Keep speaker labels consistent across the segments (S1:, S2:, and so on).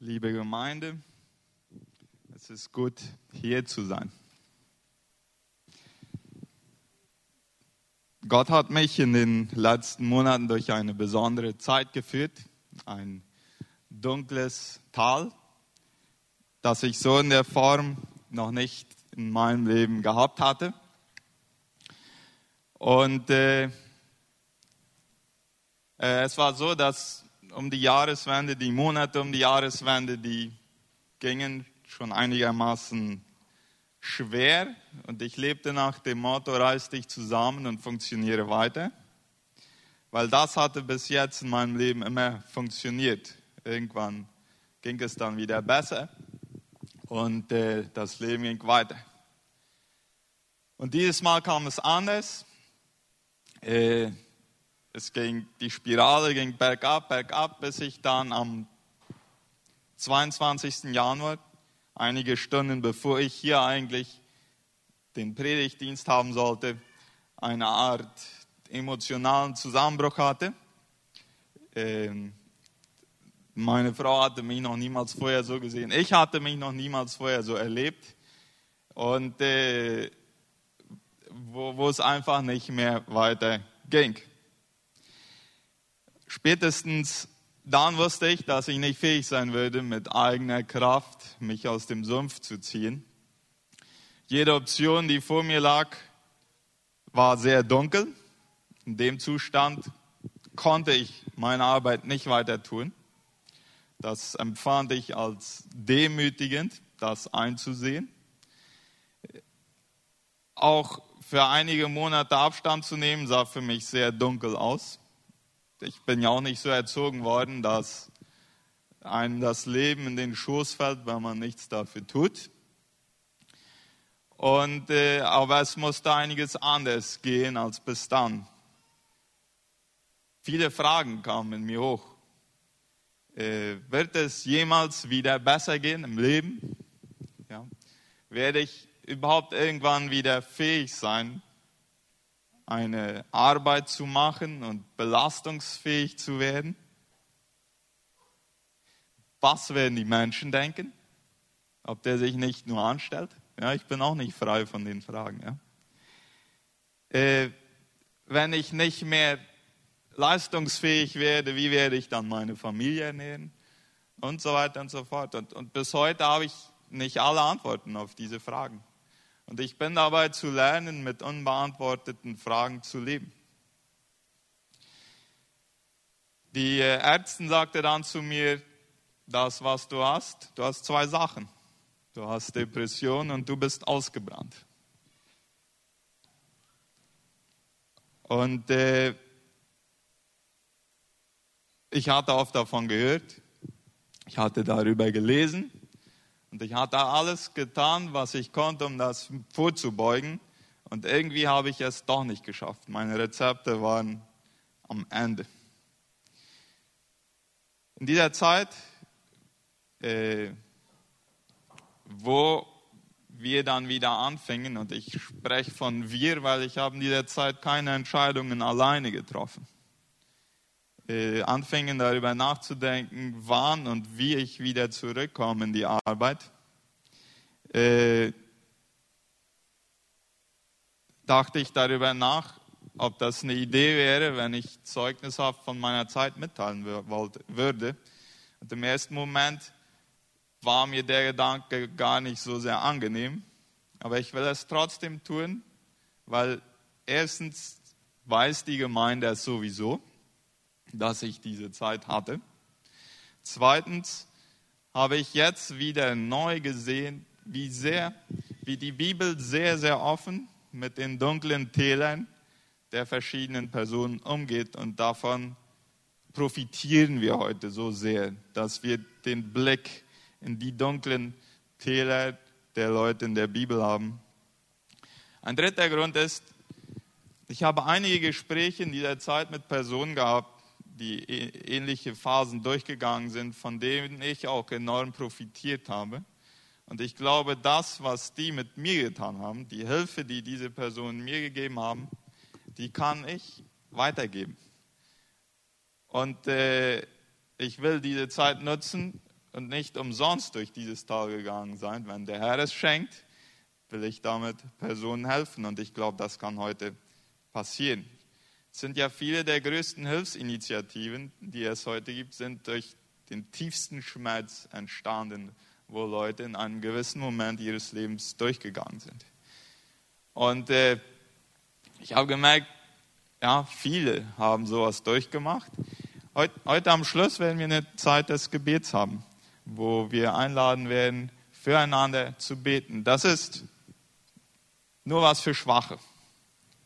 S1: Liebe Gemeinde, es ist gut, hier zu sein. Gott hat mich in den letzten Monaten durch eine besondere Zeit geführt, ein dunkles Tal, das ich so in der Form noch nicht in meinem Leben gehabt hatte. Und äh, äh, es war so, dass um die Jahreswende, die Monate um die Jahreswende, die gingen schon einigermaßen schwer und ich lebte nach dem Motto, reiß dich zusammen und funktioniere weiter, weil das hatte bis jetzt in meinem Leben immer funktioniert. Irgendwann ging es dann wieder besser und äh, das Leben ging weiter. Und dieses Mal kam es anders. Äh, es ging, die Spirale ging bergab, bergab, bis ich dann am 22. Januar, einige Stunden bevor ich hier eigentlich den Predigtdienst haben sollte, eine Art emotionalen Zusammenbruch hatte. Ähm, meine Frau hatte mich noch niemals vorher so gesehen. Ich hatte mich noch niemals vorher so erlebt. Und äh, wo, wo es einfach nicht mehr weiter ging. Spätestens dann wusste ich, dass ich nicht fähig sein würde, mit eigener Kraft mich aus dem Sumpf zu ziehen. Jede Option, die vor mir lag, war sehr dunkel. In dem Zustand konnte ich meine Arbeit nicht weiter tun. Das empfand ich als demütigend, das einzusehen. Auch für einige Monate Abstand zu nehmen, sah für mich sehr dunkel aus ich bin ja auch nicht so erzogen worden, dass einem das Leben in den Schoß fällt, wenn man nichts dafür tut. Und, äh, aber es musste einiges anders gehen als bis dann. Viele Fragen kamen in mir hoch. Äh, wird es jemals wieder besser gehen im Leben? Ja. Werde ich überhaupt irgendwann wieder fähig sein, eine Arbeit zu machen und belastungsfähig zu werden? Was werden die Menschen denken? Ob der sich nicht nur anstellt? Ja, ich bin auch nicht frei von den Fragen. Ja. Äh, wenn ich nicht mehr leistungsfähig werde, wie werde ich dann meine Familie ernähren? Und so weiter und so fort. Und, und bis heute habe ich nicht alle Antworten auf diese Fragen. Und ich bin dabei zu lernen, mit unbeantworteten Fragen zu leben. Die Ärztin sagte dann zu mir, das, was du hast, du hast zwei Sachen. Du hast Depression und du bist ausgebrannt. Und äh, ich hatte oft davon gehört, ich hatte darüber gelesen und ich hatte alles getan, was ich konnte, um das vorzubeugen. Und irgendwie habe ich es doch nicht geschafft. Meine Rezepte waren am Ende. In dieser Zeit, äh, wo wir dann wieder anfingen, und ich spreche von wir, weil ich habe in dieser Zeit keine Entscheidungen alleine getroffen äh, anfingen darüber nachzudenken, wann und wie ich wieder zurückkomme in die Arbeit, äh, dachte ich darüber nach, ob das eine Idee wäre, wenn ich zeugnishaft von meiner Zeit mitteilen würde. Und im ersten Moment war mir der Gedanke gar nicht so sehr angenehm, aber ich will es trotzdem tun, weil erstens weiß die Gemeinde es sowieso dass ich diese Zeit hatte. Zweitens habe ich jetzt wieder neu gesehen, wie sehr, wie die Bibel sehr, sehr offen mit den dunklen Tälern der verschiedenen Personen umgeht und davon profitieren wir heute so sehr, dass wir den Blick in die dunklen Täler der Leute in der Bibel haben. Ein dritter Grund ist, ich habe einige Gespräche in dieser Zeit mit Personen gehabt, die ähnliche Phasen durchgegangen sind, von denen ich auch enorm profitiert habe. Und ich glaube, das, was die mit mir getan haben, die Hilfe, die diese Personen mir gegeben haben, die kann ich weitergeben. Und äh, ich will diese Zeit nutzen, und nicht umsonst durch dieses Tal gegangen sein. Wenn der Herr es schenkt, will ich damit Personen helfen und ich glaube, das kann heute passieren. Sind ja viele der größten Hilfsinitiativen, die es heute gibt, sind durch den tiefsten Schmerz entstanden, wo Leute in einem gewissen Moment ihres Lebens durchgegangen sind. Und äh, ich habe gemerkt, ja, viele haben sowas durchgemacht. Heute, heute am Schluss werden wir eine Zeit des Gebets haben, wo wir einladen werden, füreinander zu beten. Das ist nur was für Schwache.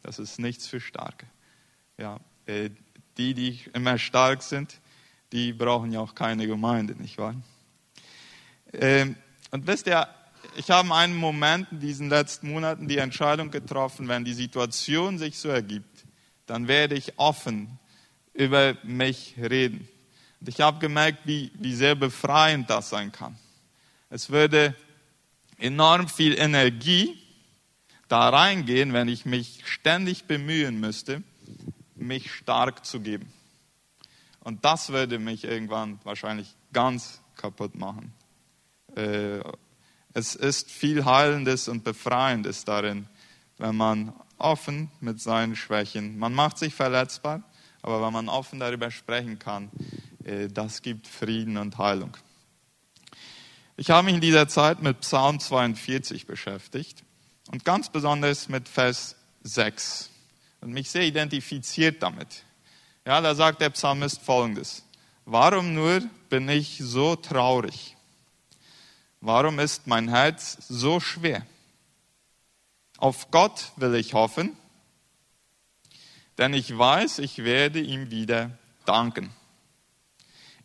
S1: Das ist nichts für Starke. Ja, äh, die, die immer stark sind, die brauchen ja auch keine Gemeinde, nicht wahr? Ähm, und wisst ihr, ich habe in einem Moment in diesen letzten Monaten die Entscheidung getroffen, wenn die Situation sich so ergibt, dann werde ich offen über mich reden. Und ich habe gemerkt, wie, wie sehr befreiend das sein kann. Es würde enorm viel Energie da reingehen, wenn ich mich ständig bemühen müsste, mich stark zu geben. Und das würde mich irgendwann wahrscheinlich ganz kaputt machen. Äh, es ist viel Heilendes und Befreiendes darin, wenn man offen mit seinen Schwächen, man macht sich verletzbar, aber wenn man offen darüber sprechen kann, äh, das gibt Frieden und Heilung. Ich habe mich in dieser Zeit mit Psalm 42 beschäftigt und ganz besonders mit Vers 6 und mich sehr identifiziert damit. Ja, da sagt der Psalmist folgendes. Warum nur bin ich so traurig? Warum ist mein Herz so schwer? Auf Gott will ich hoffen, denn ich weiß, ich werde ihm wieder danken.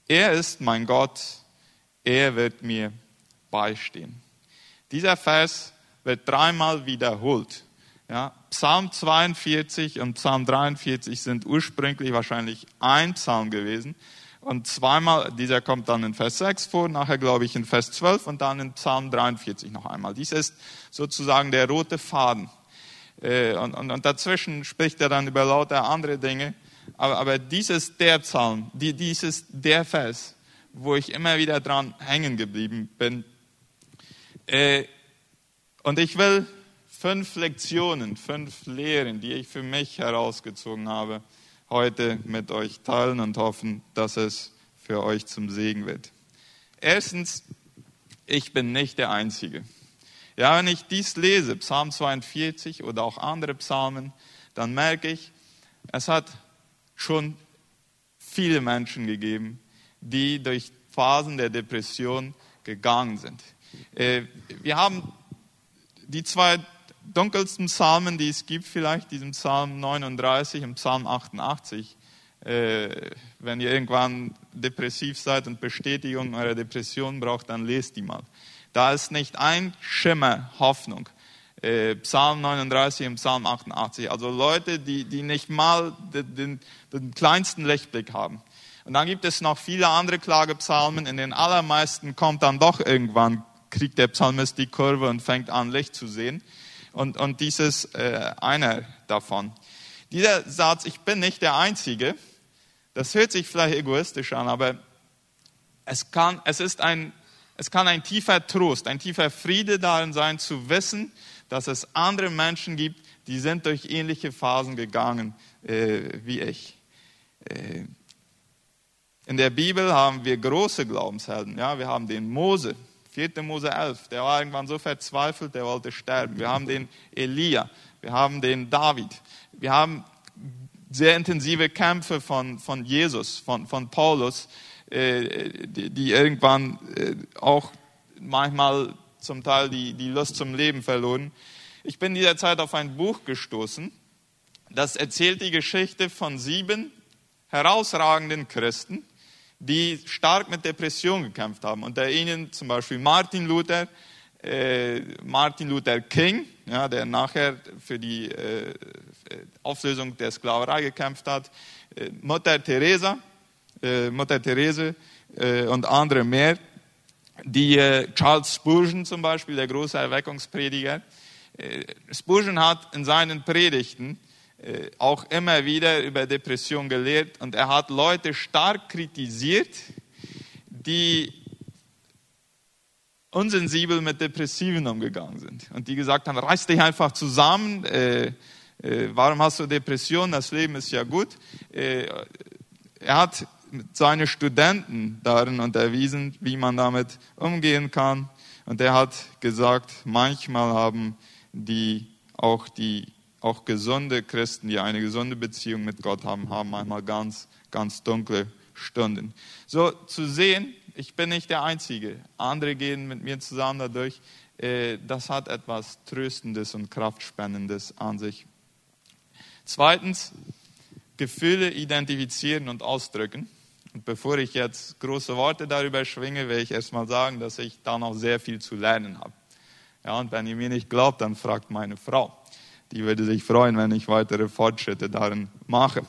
S1: Er ist mein Gott, er wird mir beistehen. Dieser Vers wird dreimal wiederholt. Ja, Psalm 42 und Psalm 43 sind ursprünglich wahrscheinlich ein Psalm gewesen. Und zweimal, dieser kommt dann in Vers 6 vor, nachher glaube ich in Vers 12 und dann in Psalm 43 noch einmal. Dies ist sozusagen der rote Faden. Äh, und, und, und dazwischen spricht er dann über lauter andere Dinge. Aber, aber dies ist der Psalm, die, dies ist der Vers, wo ich immer wieder dran hängen geblieben bin. Äh, und ich will fünf Lektionen, fünf Lehren, die ich für mich herausgezogen habe, heute mit euch teilen und hoffen, dass es für euch zum Segen wird. Erstens, ich bin nicht der Einzige. Ja, wenn ich dies lese, Psalm 42 oder auch andere Psalmen, dann merke ich, es hat schon viele Menschen gegeben, die durch Phasen der Depression gegangen sind. Äh, wir haben die zwei dunkelsten Psalmen, die es gibt, vielleicht diesen Psalm 39 und Psalm 88. Äh, wenn ihr irgendwann depressiv seid und Bestätigung eurer Depression braucht, dann lest die mal. Da ist nicht ein Schimmer Hoffnung. Äh, Psalm 39 und Psalm 88. Also Leute, die, die nicht mal den, den, den kleinsten Lichtblick haben. Und dann gibt es noch viele andere Klagepsalmen. In den allermeisten kommt dann doch irgendwann, kriegt der Psalmist die Kurve und fängt an, Licht zu sehen. Und, und dies ist äh, einer davon. Dieser Satz, ich bin nicht der Einzige, das hört sich vielleicht egoistisch an, aber es kann, es ist ein, es kann ein tiefer Trost, ein tiefer Friede darin sein, zu wissen, dass es andere Menschen gibt, die sind durch ähnliche Phasen gegangen äh, wie ich. Äh, in der Bibel haben wir große Glaubenshelden. Ja, wir haben den Mose, 4. Mose 11, der war irgendwann so verzweifelt, der wollte sterben. Wir haben den Elia, wir haben den David, wir haben sehr intensive Kämpfe von, von Jesus, von, von Paulus, äh, die, die, irgendwann äh, auch manchmal zum Teil die, die Lust zum Leben verloren. Ich bin in dieser Zeit auf ein Buch gestoßen, das erzählt die Geschichte von sieben herausragenden Christen, die stark mit Depression gekämpft haben. Unter ihnen zum Beispiel Martin Luther, äh, Martin Luther King, ja, der nachher für die äh, Auflösung der Sklaverei gekämpft hat, äh, Mutter Teresa, äh, Mutter Therese äh, und andere mehr. Die äh, Charles Spurgeon zum Beispiel, der große Erweckungsprediger. Spurgeon hat in seinen Predigten auch immer wieder über Depression gelehrt. Und er hat Leute stark kritisiert, die unsensibel mit Depressiven umgegangen sind. Und die gesagt haben, reiß dich einfach zusammen, äh, äh, warum hast du Depressionen, das Leben ist ja gut. Äh, er hat seine Studenten darin unterwiesen, wie man damit umgehen kann. Und er hat gesagt, manchmal haben die auch die auch gesunde Christen, die eine gesunde Beziehung mit Gott haben, haben manchmal ganz, ganz dunkle Stunden. So zu sehen, ich bin nicht der Einzige. Andere gehen mit mir zusammen dadurch. Äh, das hat etwas Tröstendes und Kraftspendendes an sich. Zweitens, Gefühle identifizieren und ausdrücken. Und bevor ich jetzt große Worte darüber schwinge, will ich erstmal sagen, dass ich da noch sehr viel zu lernen habe. Ja, und wenn ihr mir nicht glaubt, dann fragt meine Frau. Die würde sich freuen, wenn ich weitere Fortschritte darin mache.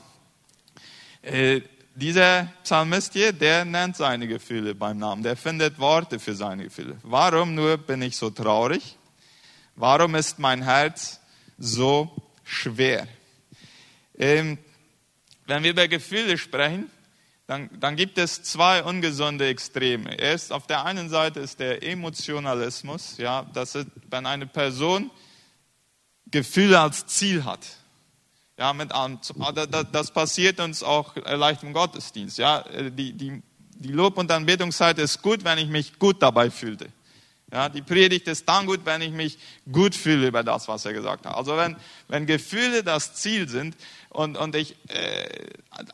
S1: Äh, dieser Psalmist hier, der nennt seine Gefühle beim Namen. Der findet Worte für seine Gefühle. Warum nur bin ich so traurig? Warum ist mein Herz so schwer? Ähm, wenn wir über Gefühle sprechen, dann, dann gibt es zwei ungesunde Extreme. Erst auf der einen Seite ist der Emotionalismus, ja, das ist, wenn eine Person Gefühle als Ziel hat. Ja, mit, ah, das passiert uns auch leicht im Gottesdienst. Ja, äh, die, die, die Lob- und Anbetungszeit ist gut, wenn ich mich gut dabei fühlte. Ja, die Predigt ist dann gut, wenn ich mich gut fühle über das, was er gesagt hat. Also wenn, wenn Gefühle das Ziel sind und, und ich äh,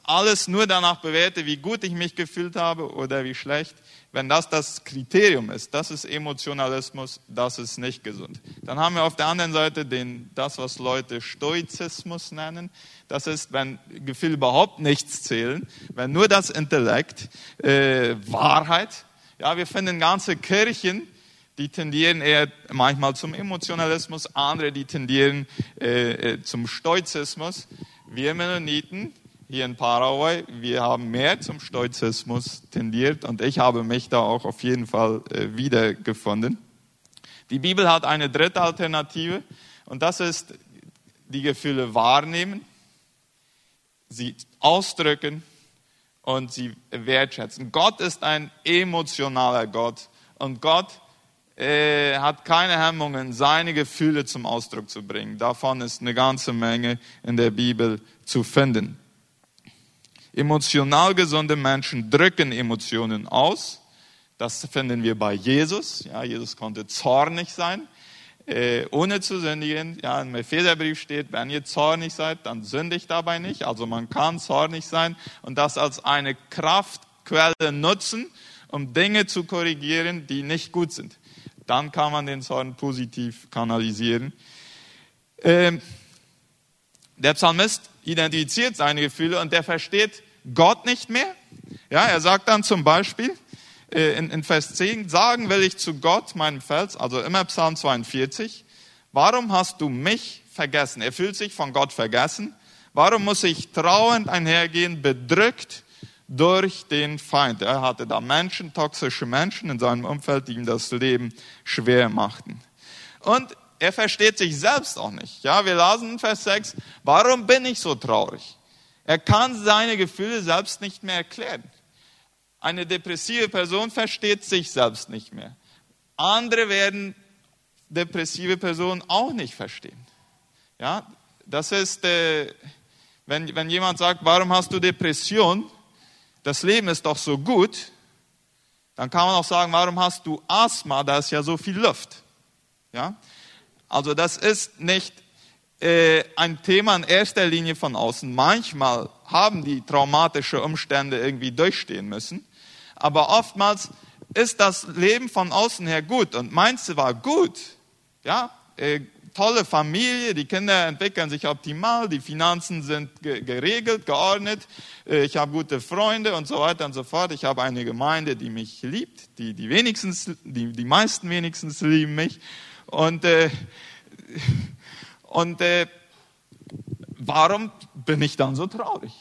S1: alles nur danach bewerte, wie gut ich mich gefühlt habe oder wie schlecht, wenn das das Kriterium ist, das ist Emotionalismus, das ist nicht gesund. Dann haben wir auf der anderen Seite den, das, was Leute Stoizismus nennen. Das ist, wenn Gefühle überhaupt nichts zählen, wenn nur das Intellekt, äh, Wahrheit. Ja, wir finden ganze Kirchen, die tendieren eher manchmal zum Emotionalismus, andere, die tendieren äh, äh, zum Stoizismus. Wir Mennoniten hier in Paraguay, wir haben mehr zum Stoizismus tendiert und ich habe mich da auch auf jeden Fall äh, wiedergefunden. Die Bibel hat eine dritte Alternative und das ist die Gefühle wahrnehmen, sie ausdrücken und sie wertschätzen. Gott ist ein emotionaler Gott und Gott äh, hat keine Hemmungen, seine Gefühle zum Ausdruck zu bringen. Davon ist eine ganze Menge in der Bibel zu finden. Emotional gesunde Menschen drücken Emotionen aus. Das finden wir bei Jesus. Ja, Jesus konnte zornig sein, äh, ohne zu sündigen. Ja, im Epheserbrief steht, wenn ihr zornig seid, dann sündigt dabei nicht. Also man kann zornig sein und das als eine Kraftquelle nutzen, um Dinge zu korrigieren, die nicht gut sind dann kann man den Zorn positiv kanalisieren. Ähm, der Psalmist identifiziert seine Gefühle und der versteht Gott nicht mehr. Ja, er sagt dann zum Beispiel äh, in, in Vers 10, sagen will ich zu Gott, meinem Fels, also immer Psalm 42, warum hast du mich vergessen? Er fühlt sich von Gott vergessen. Warum muss ich trauernd einhergehen, bedrückt durch den Feind. Er hatte da Menschen, toxische Menschen in seinem Umfeld, die ihm das Leben schwer machten. Und er versteht sich selbst auch nicht. Ja, wir lasen in Vers 6, warum bin ich so traurig? Er kann seine Gefühle selbst nicht mehr erklären. Eine depressive Person versteht sich selbst nicht mehr. Andere werden depressive Personen auch nicht verstehen. Ja, das ist, äh, wenn, wenn jemand sagt, warum hast du Depression? das Leben ist doch so gut, dann kann man auch sagen, warum hast du Asthma, da ist ja so viel Luft. Ja? Also das ist nicht äh, ein Thema in erster Linie von außen. Manchmal haben die traumatische Umstände irgendwie durchstehen müssen, aber oftmals ist das Leben von außen her gut und meins war gut. Ja, äh, tolle Familie, die Kinder entwickeln sich optimal, die Finanzen sind geregelt, geordnet, äh, ich habe gute Freunde und so weiter und so fort. Ich habe eine Gemeinde, die mich liebt, die, die wenigstens, die, die meisten wenigstens lieben mich. Und, äh, und äh, warum bin ich dann so traurig?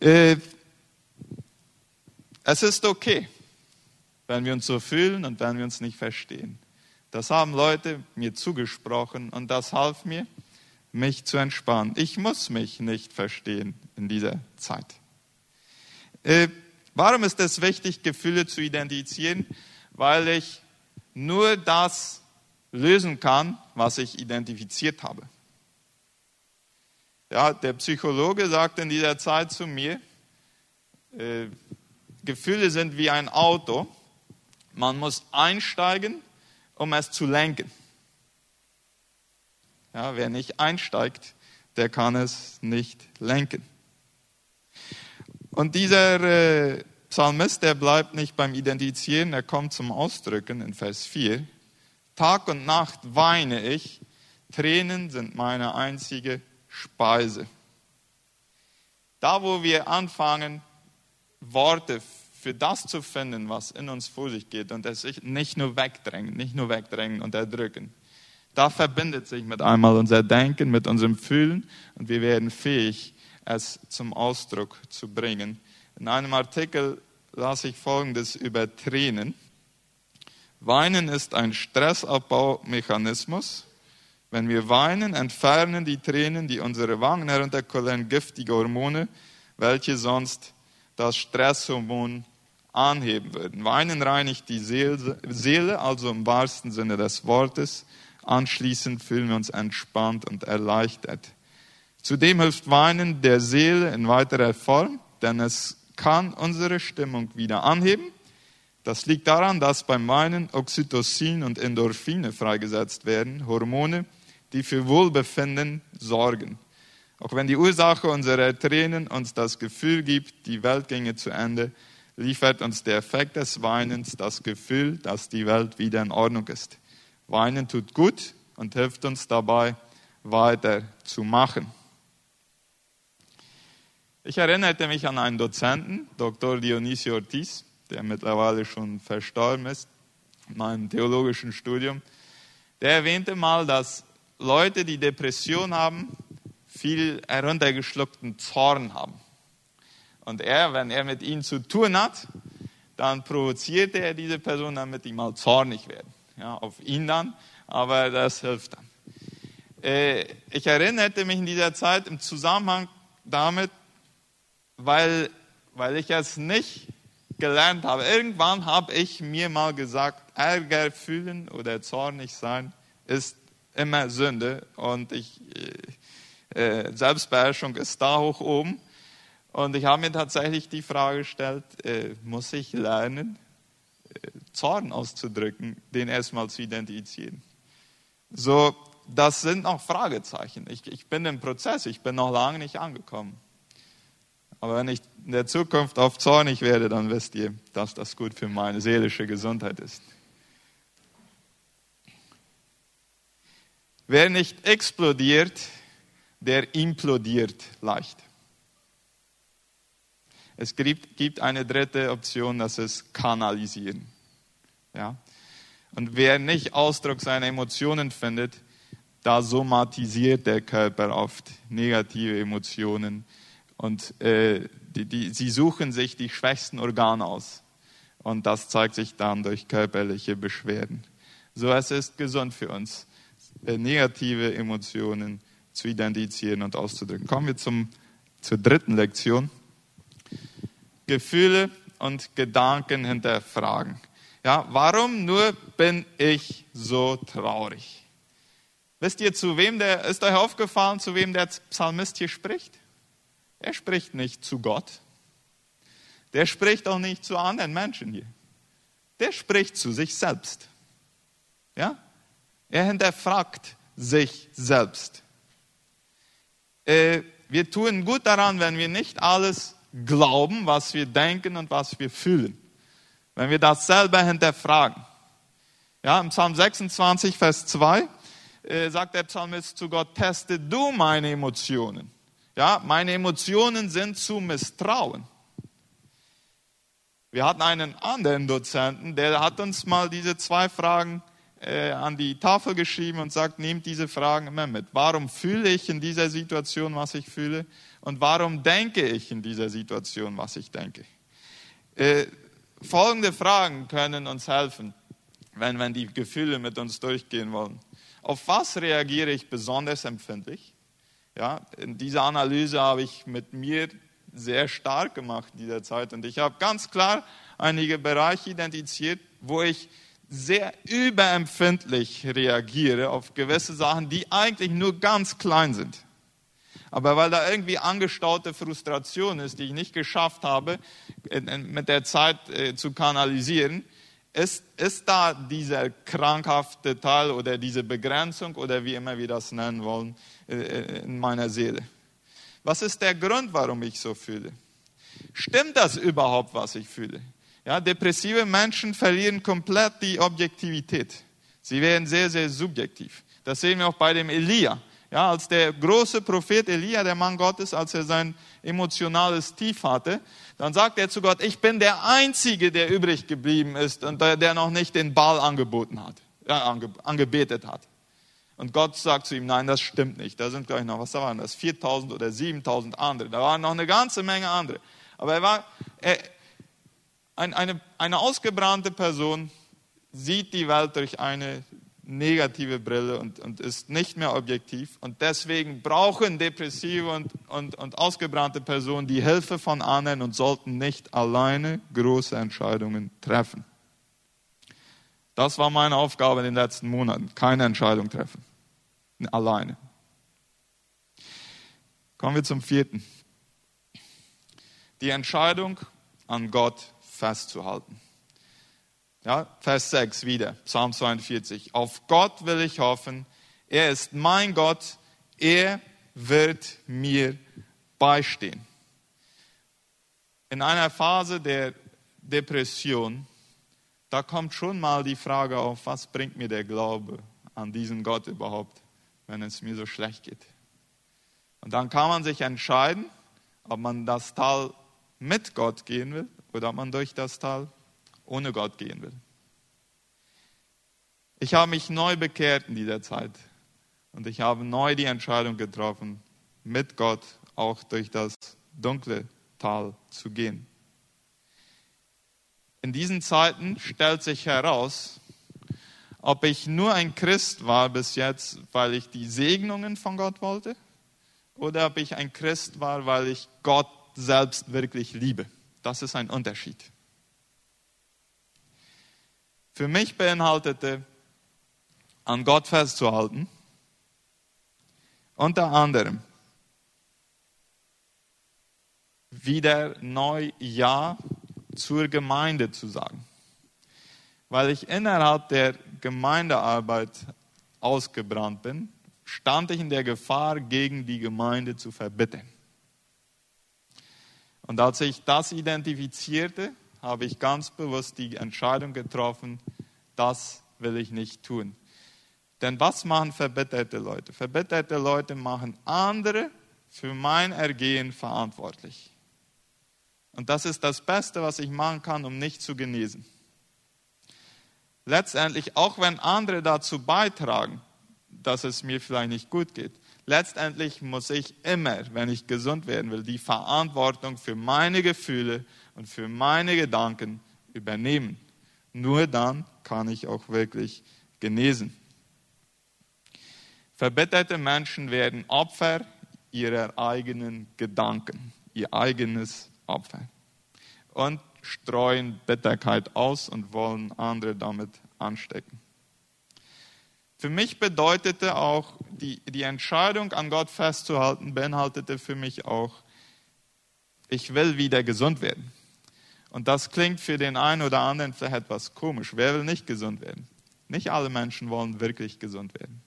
S1: Äh, es ist okay, wenn wir uns so fühlen und wenn wir uns nicht verstehen. Das haben Leute mir zugesprochen und das half mir, mich zu entspannen. Ich muss mich nicht verstehen in dieser Zeit. Äh, warum ist es wichtig, Gefühle zu identifizieren? Weil ich nur das lösen kann, was ich identifiziert habe. Ja, der Psychologe sagt in dieser Zeit zu mir, äh, Gefühle sind wie ein Auto. Man muss einsteigen, um es zu lenken. Ja, wer nicht einsteigt, der kann es nicht lenken. Und dieser äh, Psalmist, der bleibt nicht beim Identifizieren, er kommt zum Ausdrücken in Vers 4. Tag und Nacht weine ich, Tränen sind meine einzige Speise. Da, wo wir anfangen, Worte für das zu finden, was in uns vor sich geht und es nicht nur wegdrängen, nicht nur wegdrängen und erdrücken. Da verbindet sich mit einmal unser Denken, mit unserem Fühlen und wir werden fähig, es zum Ausdruck zu bringen. In einem Artikel las ich Folgendes über Tränen. Weinen ist ein Stressabbaumechanismus. Wenn wir weinen, entfernen die Tränen, die unsere Wangen herunterkullern, giftige Hormone, welche sonst das Stresshormon anheben würden. Weinen reinigt die Seele, also im wahrsten Sinne des Wortes. Anschließend fühlen wir uns entspannt und erleichtert. Zudem hilft Weinen der Seele in weiterer Form, denn es kann unsere Stimmung wieder anheben. Das liegt daran, dass beim Weinen Oxytocin und Endorphine freigesetzt werden, Hormone, die für Wohlbefinden sorgen. Auch wenn die Ursache unserer Tränen uns das Gefühl gibt, die Welt ginge zu Ende, liefert uns der Effekt des Weinens das Gefühl, dass die Welt wieder in Ordnung ist. Weinen tut gut und hilft uns dabei, weiterzumachen. Ich erinnerte mich an einen Dozenten, Dr. Dionisio Ortiz, der mittlerweile schon verstorben ist, in meinem theologischen Studium. Der erwähnte mal, dass Leute, die Depression haben, viel heruntergeschluckten Zorn haben. Und er, wenn er mit ihnen zu tun hat, dann provozierte er diese Person, damit die mal zornig werden. Ja, auf ihn dann, aber das hilft dann. Äh, ich erinnerte mich in dieser Zeit im Zusammenhang damit, weil, weil ich es nicht gelernt habe. Irgendwann habe ich mir mal gesagt, Ärger fühlen oder zornig sein ist immer Sünde und ich, äh, äh, Selbstbeherrschung ist da hoch oben. Und ich habe mir tatsächlich die Frage gestellt, äh, muss ich lernen, äh, Zorn auszudrücken, den erstmal zu identifizieren? So, das sind noch Fragezeichen. Ich, ich bin im Prozess, ich bin noch lange nicht angekommen. Aber wenn ich in der Zukunft oft zornig werde, dann wisst ihr, dass das gut für meine seelische Gesundheit ist. Wer nicht explodiert, der implodiert leicht. Es gibt, gibt eine dritte Option, das ist kanalisieren. Ja? Und wer nicht Ausdruck seiner Emotionen findet, da somatisiert der Körper oft negative Emotionen und äh, die, die, sie suchen sich die schwächsten Organe aus. Und das zeigt sich dann durch körperliche Beschwerden. So es ist gesund für uns, äh, negative Emotionen zu identifizieren und auszudrücken. Kommen wir zum, zur dritten Lektion. Gefühle und Gedanken hinterfragen. Ja, warum nur bin ich so traurig? Wisst ihr, zu wem der, ist euch aufgefallen, zu wem der Psalmist hier spricht? Er spricht nicht zu Gott. Der spricht auch nicht zu anderen Menschen hier. Der spricht zu sich selbst. Ja? Er hinterfragt sich selbst. Äh, wir tun gut daran, wenn wir nicht alles glauben, was wir denken und was wir fühlen. Wenn wir das selber hinterfragen. Ja, im Psalm 26, Vers 2 äh, sagt der Psalmist zu Gott, teste du meine Emotionen ja, meine Emotionen sind zu misstrauen. Wir hatten einen anderen Dozenten, der hat uns mal diese zwei Fragen äh, an die Tafel geschrieben und sagt, nehmt diese Fragen immer mit. Warum fühle ich in dieser Situation, was ich fühle? Und warum denke ich in dieser Situation, was ich denke? Äh, folgende Fragen können uns helfen, wenn, wenn die Gefühle mit uns durchgehen wollen. Auf was reagiere ich besonders empfindlich? Ja, in dieser Analyse habe ich mit mir sehr stark gemacht in dieser Zeit und ich habe ganz klar einige Bereiche identifiziert, wo ich sehr überempfindlich reagiere auf gewisse Sachen, die eigentlich nur ganz klein sind. Aber weil da irgendwie angestaute Frustration ist, die ich nicht geschafft habe, mit der Zeit äh, zu kanalisieren, ist, ist da dieser krankhafte Teil oder diese Begrenzung oder wie immer wir das nennen wollen äh, in meiner Seele. Was ist der Grund, warum ich so fühle? Stimmt das überhaupt, was ich fühle? Ja, depressive Menschen verlieren komplett die Objektivität. Sie werden sehr, sehr subjektiv. Das sehen wir auch bei dem Elia. Ja, als der große Prophet Elia, der Mann Gottes, als er sein emotionales Tief hatte, dann sagt er zu Gott, ich bin der Einzige, der übrig geblieben ist und der, der noch nicht den Ball angeboten hat, äh, ange, angebetet hat. Und Gott sagt zu ihm, nein, das stimmt nicht. Da sind gleich noch, was waren das, 4000 oder 7000 andere. Da waren noch eine ganze Menge andere. Aber er war, er, ein, eine, eine ausgebrannte Person sieht die Welt durch eine negative Brille und, und ist nicht mehr objektiv. Und deswegen brauchen depressive und, und, und ausgebrannte Personen die Hilfe von anderen und sollten nicht alleine große Entscheidungen treffen. Das war meine Aufgabe in den letzten Monaten. Keine Entscheidung treffen. Alleine. Kommen wir zum vierten. Die Entscheidung, an Gott festzuhalten. Ja, Vers 6 wieder, Psalm 42. Auf Gott will ich hoffen. Er ist mein Gott. Er wird mir beistehen. In einer Phase der Depression, da kommt schon mal die Frage auf, was bringt mir der Glaube an diesen Gott überhaupt, wenn es mir so schlecht geht. Und dann kann man sich entscheiden, ob man das Tal mit Gott gehen will oder ob man durch das Tal ohne Gott gehen will. Ich habe mich neu bekehrt in dieser Zeit und ich habe neu die Entscheidung getroffen, mit Gott auch durch das dunkle Tal zu gehen. In diesen Zeiten stellt sich heraus, ob ich nur ein Christ war bis jetzt, weil ich die Segnungen von Gott wollte, oder ob ich ein Christ war, weil ich Gott selbst wirklich liebe. Das ist ein Unterschied. Für mich beinhaltete, an Gott festzuhalten, unter anderem wieder neu Ja zur Gemeinde zu sagen. Weil ich innerhalb der Gemeindearbeit ausgebrannt bin, stand ich in der Gefahr, gegen die Gemeinde zu verbittern. Und als ich das identifizierte, habe ich ganz bewusst die Entscheidung getroffen, das will ich nicht tun. Denn was machen verbitterte Leute? Verbitterte Leute machen andere für mein Ergehen verantwortlich. Und das ist das Beste, was ich machen kann, um nicht zu genesen. Letztendlich, auch wenn andere dazu beitragen, dass es mir vielleicht nicht gut geht, letztendlich muss ich immer, wenn ich gesund werden will, die Verantwortung für meine Gefühle und für meine Gedanken übernehmen. Nur dann kann ich auch wirklich genesen. Verbitterte Menschen werden Opfer ihrer eigenen Gedanken, ihr eigenes Opfer. Und streuen Bitterkeit aus und wollen andere damit anstecken. Für mich bedeutete auch die, die Entscheidung, an Gott festzuhalten, beinhaltete für mich auch, ich will wieder gesund werden. Und das klingt für den einen oder anderen vielleicht etwas komisch. Wer will nicht gesund werden? Nicht alle Menschen wollen wirklich gesund werden.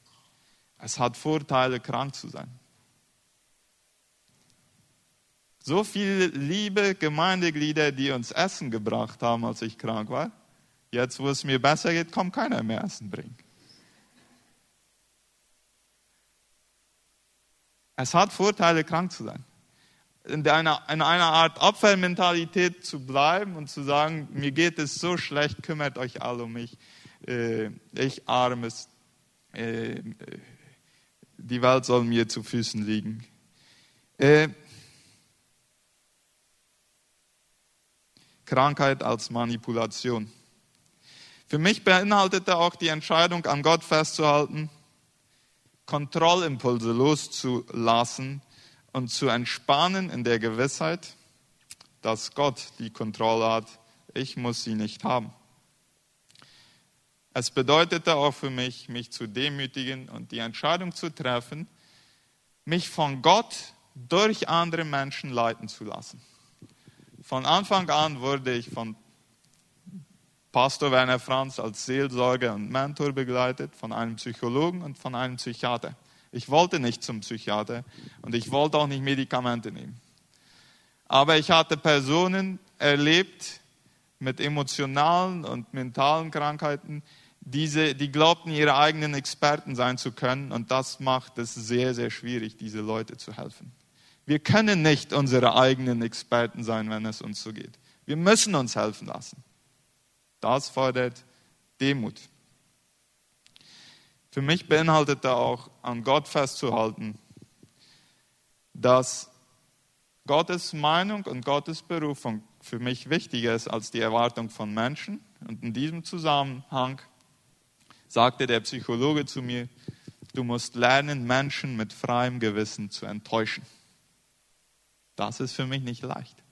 S1: Es hat Vorteile, krank zu sein. So viele liebe Gemeindeglieder, die uns Essen gebracht haben, als ich krank war. Jetzt, wo es mir besser geht, kommt keiner mehr Essen bringen. Es hat Vorteile, krank zu sein. In einer, in einer Art Opfermentalität zu bleiben und zu sagen, mir geht es so schlecht, kümmert euch alle um mich. Äh, ich armes, äh, die Welt soll mir zu Füßen liegen. Äh, Krankheit als Manipulation. Für mich beinhaltete auch die Entscheidung, an Gott festzuhalten, Kontrollimpulse loszulassen und zu entspannen in der Gewissheit, dass Gott die Kontrolle hat. Ich muss sie nicht haben. Es bedeutete auch für mich, mich zu demütigen und die Entscheidung zu treffen, mich von Gott durch andere Menschen leiten zu lassen. Von Anfang an wurde ich von Pastor Werner Franz als Seelsorger und Mentor begleitet, von einem Psychologen und von einem Psychiater. Ich wollte nicht zum Psychiater und ich wollte auch nicht Medikamente nehmen. Aber ich hatte Personen erlebt mit emotionalen und mentalen Krankheiten, diese, die glaubten, ihre eigenen Experten sein zu können. Und das macht es sehr, sehr schwierig, diese Leute zu helfen. Wir können nicht unsere eigenen Experten sein, wenn es uns so geht. Wir müssen uns helfen lassen. Das fordert Demut. Für mich beinhaltet da auch, an Gott festzuhalten, dass Gottes Meinung und Gottes Berufung für mich wichtiger ist als die Erwartung von Menschen. Und in diesem Zusammenhang sagte der Psychologe zu mir, du musst lernen, Menschen mit freiem Gewissen zu enttäuschen. Das ist für mich nicht leicht.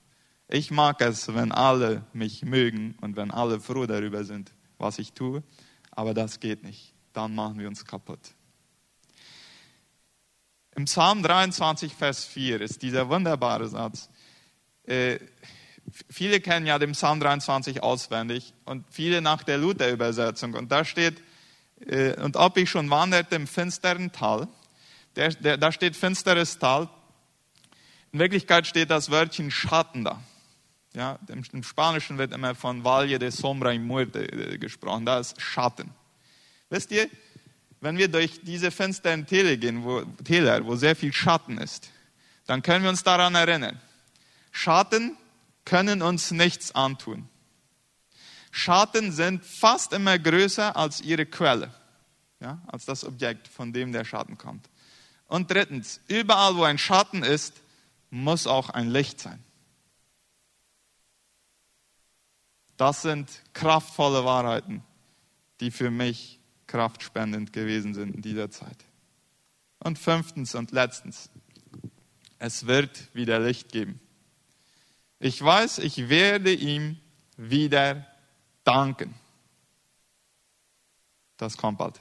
S1: Ich mag es, wenn alle mich mögen und wenn alle froh darüber sind, was ich tue, aber das geht nicht. Dann machen wir uns kaputt. Im Psalm 23, Vers 4 ist dieser wunderbare Satz. Äh, viele kennen ja den Psalm 23 auswendig und viele nach der Luther-Übersetzung. Und da steht, äh, und ob ich schon wanderte im finsteren Tal, der, der, da steht finsteres Tal. In Wirklichkeit steht das Wörtchen Schatten da. Ja, im, Spanischen wird immer von Valle de Sombra y Muerte äh, gesprochen. Da ist Schatten. Wisst ihr, wenn wir durch diese finsteren Täler gehen, wo, Täler, wo sehr viel Schatten ist, dann können wir uns daran erinnern. Schatten können uns nichts antun. Schatten sind fast immer größer als ihre Quelle, ja, als das Objekt, von dem der Schatten kommt. Und drittens, überall wo ein Schatten ist, muss auch ein Licht sein. Das sind kraftvolle Wahrheiten, die für mich kraftspendend gewesen sind in dieser Zeit. Und fünftens und letztens, es wird wieder Licht geben. Ich weiß, ich werde ihm wieder danken. Das kommt bald.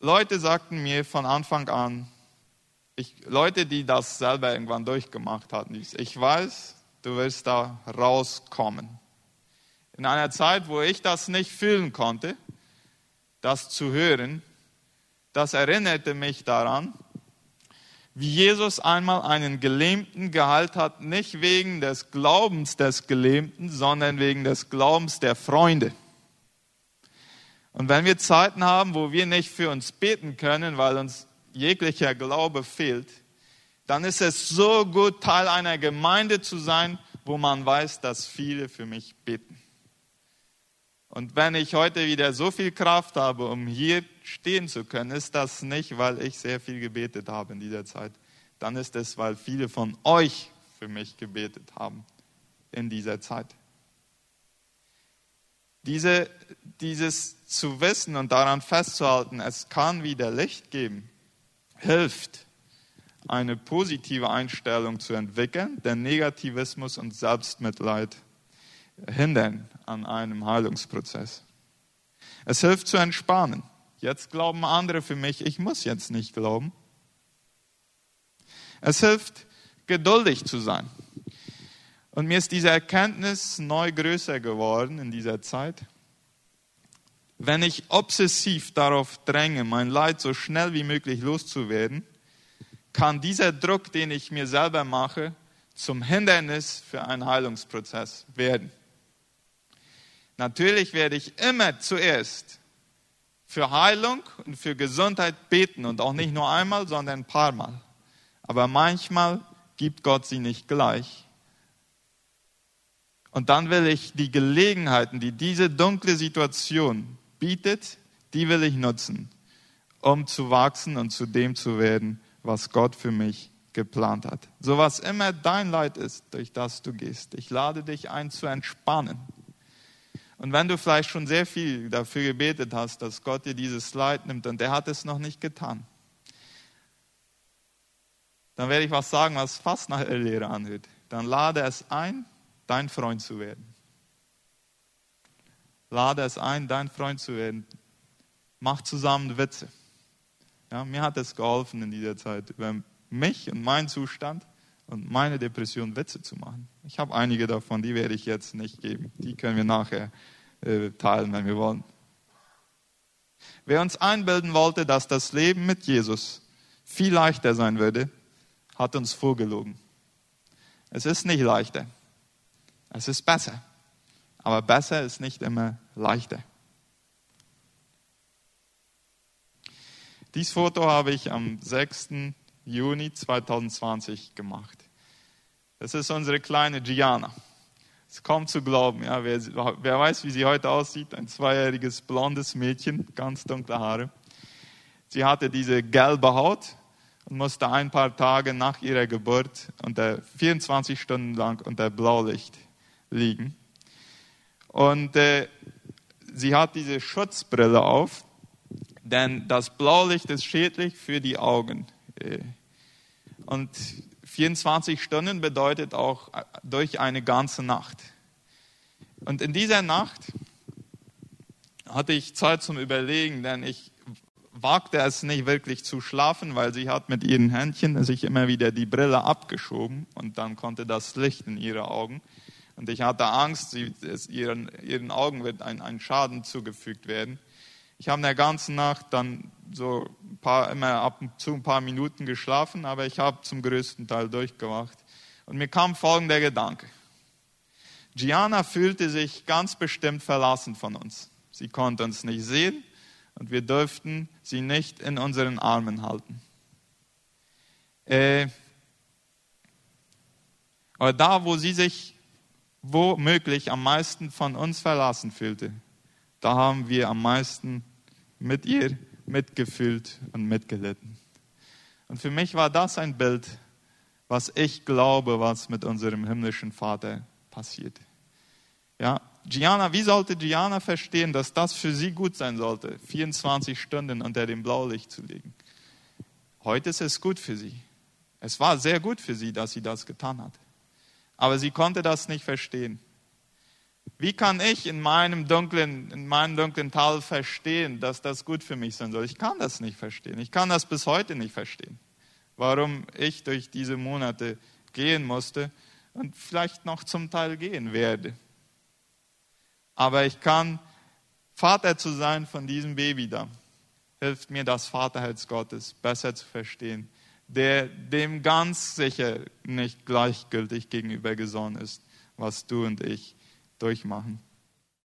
S1: Leute sagten mir von Anfang an, ich, Leute, die das selber irgendwann durchgemacht hatten, ich weiß, du wirst da rauskommen in einer Zeit, wo ich das nicht fühlen konnte, das zu hören, das erinnerte mich daran, wie Jesus einmal einen Gelähmten geheilt hat, nicht wegen des Glaubens des Gelähmten, sondern wegen des Glaubens der Freunde. Und wenn wir Zeiten haben, wo wir nicht für uns beten können, weil uns jeglicher Glaube fehlt, dann ist es so gut, Teil einer Gemeinde zu sein, wo man weiß, dass viele für mich beten. Und wenn ich heute wieder so viel Kraft habe, um hier stehen zu können, ist das nicht, weil ich sehr viel gebetet habe in dieser Zeit. Dann ist es, weil viele von euch für mich gebetet haben in dieser Zeit. Diese, dieses zu wissen und daran festzuhalten, es kann wieder Licht geben, hilft, eine positive Einstellung zu entwickeln, denn Negativismus und Selbstmitleid hindern an einem Heilungsprozess. Es hilft zu entspannen. Jetzt glauben andere für mich, ich muss jetzt nicht glauben. Es hilft, geduldig zu sein. Und mir ist diese Erkenntnis neu größer geworden in dieser Zeit. Wenn ich obsessiv darauf dränge, mein Leid so schnell wie möglich loszuwerden, kann dieser Druck, den ich mir selber mache, zum Hindernis für einen Heilungsprozess werden. Natürlich werde ich immer zuerst für Heilung und für Gesundheit beten und auch nicht nur einmal, sondern ein paar Mal. Aber manchmal gibt Gott sie nicht gleich. Und dann will ich die Gelegenheiten, die diese dunkle Situation bietet, die will ich nutzen, um zu wachsen und zu dem zu werden, was Gott für mich geplant hat. So was immer dein Leid ist, durch das du gehst. Ich lade dich ein zu entspannen. Und wenn du vielleicht schon sehr viel dafür gebetet hast, dass Gott dir dieses Leid nimmt und er hat es noch nicht getan, dann werde ich was sagen, was fast nach Irrlehre anhört. Dann lade es ein, dein Freund zu werden. lade es ein, dein Freund zu werden. Mach zusammen Witze. Ja, mir hat es geholfen in dieser Zeit, über mich und meinen Zustand und meine Depression Witze zu machen. Ich habe einige davon, die werde ich jetzt nicht geben. Die können wir nachher äh, teilen, wenn wir wollen. Wer uns einbilden wollte, dass das Leben mit Jesus viel leichter sein würde, hat uns vorgelogen. Es ist nicht leichter. Es ist besser. Aber besser ist nicht immer leichter. Dieses Foto habe ich am 6. Juni 2020 gemacht. Das ist unsere kleine Gianna. Es ist kaum zu glauben. Ja, wer, wer weiß, wie sie heute aussieht. Ein zweijähriges blondes Mädchen, ganz dunkle Haare. Sie hatte diese gelbe Haut und musste ein paar Tage nach ihrer Geburt unter 24 Stunden lang unter Blaulicht liegen. Und äh, sie hat diese Schutzbrille auf, denn das Blaulicht ist schädlich für die Augen. Äh, und 24 Stunden bedeutet auch äh, durch eine ganze Nacht. Und in dieser Nacht hatte ich Zeit zum Überlegen, denn ich wagte es nicht wirklich zu schlafen, weil sie hat mit ihren Händchen sich immer wieder die Brille abgeschoben und dann konnte das Licht in ihre Augen. Und ich hatte Angst, sie, ihren, ihren Augen wird ein, ein Schaden zugefügt werden. Ich habe in der ganzen Nacht dann so paar, immer ab und zu ein paar Minuten geschlafen, aber ich habe zum größten Teil durchgewacht. Und mir kam folgender Gedanke. Gianna fühlte sich ganz bestimmt verlassen von uns. Sie konnte uns nicht sehen und wir dürften sie nicht in unseren Armen halten. Äh, aber da, wo sie sich womöglich am meisten von uns verlassen fühlte, da haben wir am meisten mit ihr mitgefühlt und mitgelitten. Und für mich war das ein Bild, was ich glaube, was mit unserem himmlischen Vater passiert. Ja, Gianna, wie sollte Gianna verstehen, dass das für sie gut sein sollte, 24 Stunden unter dem Blaulicht zu liegen? Heute ist es gut für sie. Es war sehr gut für sie, dass sie das getan hat. Aber sie konnte das nicht verstehen. Wie kann ich in meinem dunklen, in meinem dunklen Tal verstehen, dass das gut für mich sein soll? Ich kann das nicht verstehen. Ich kann das bis heute nicht verstehen. Warum ich durch diese Monate gehen musste und vielleicht noch zum Teil gehen werde. Aber ich kann Vater zu sein von diesem Baby da. Hilft mir das Vaterherz Gottes besser zu verstehen, der dem ganz sicher nicht gleichgültig gegenüber gesonnen ist, was du und ich durchmachen.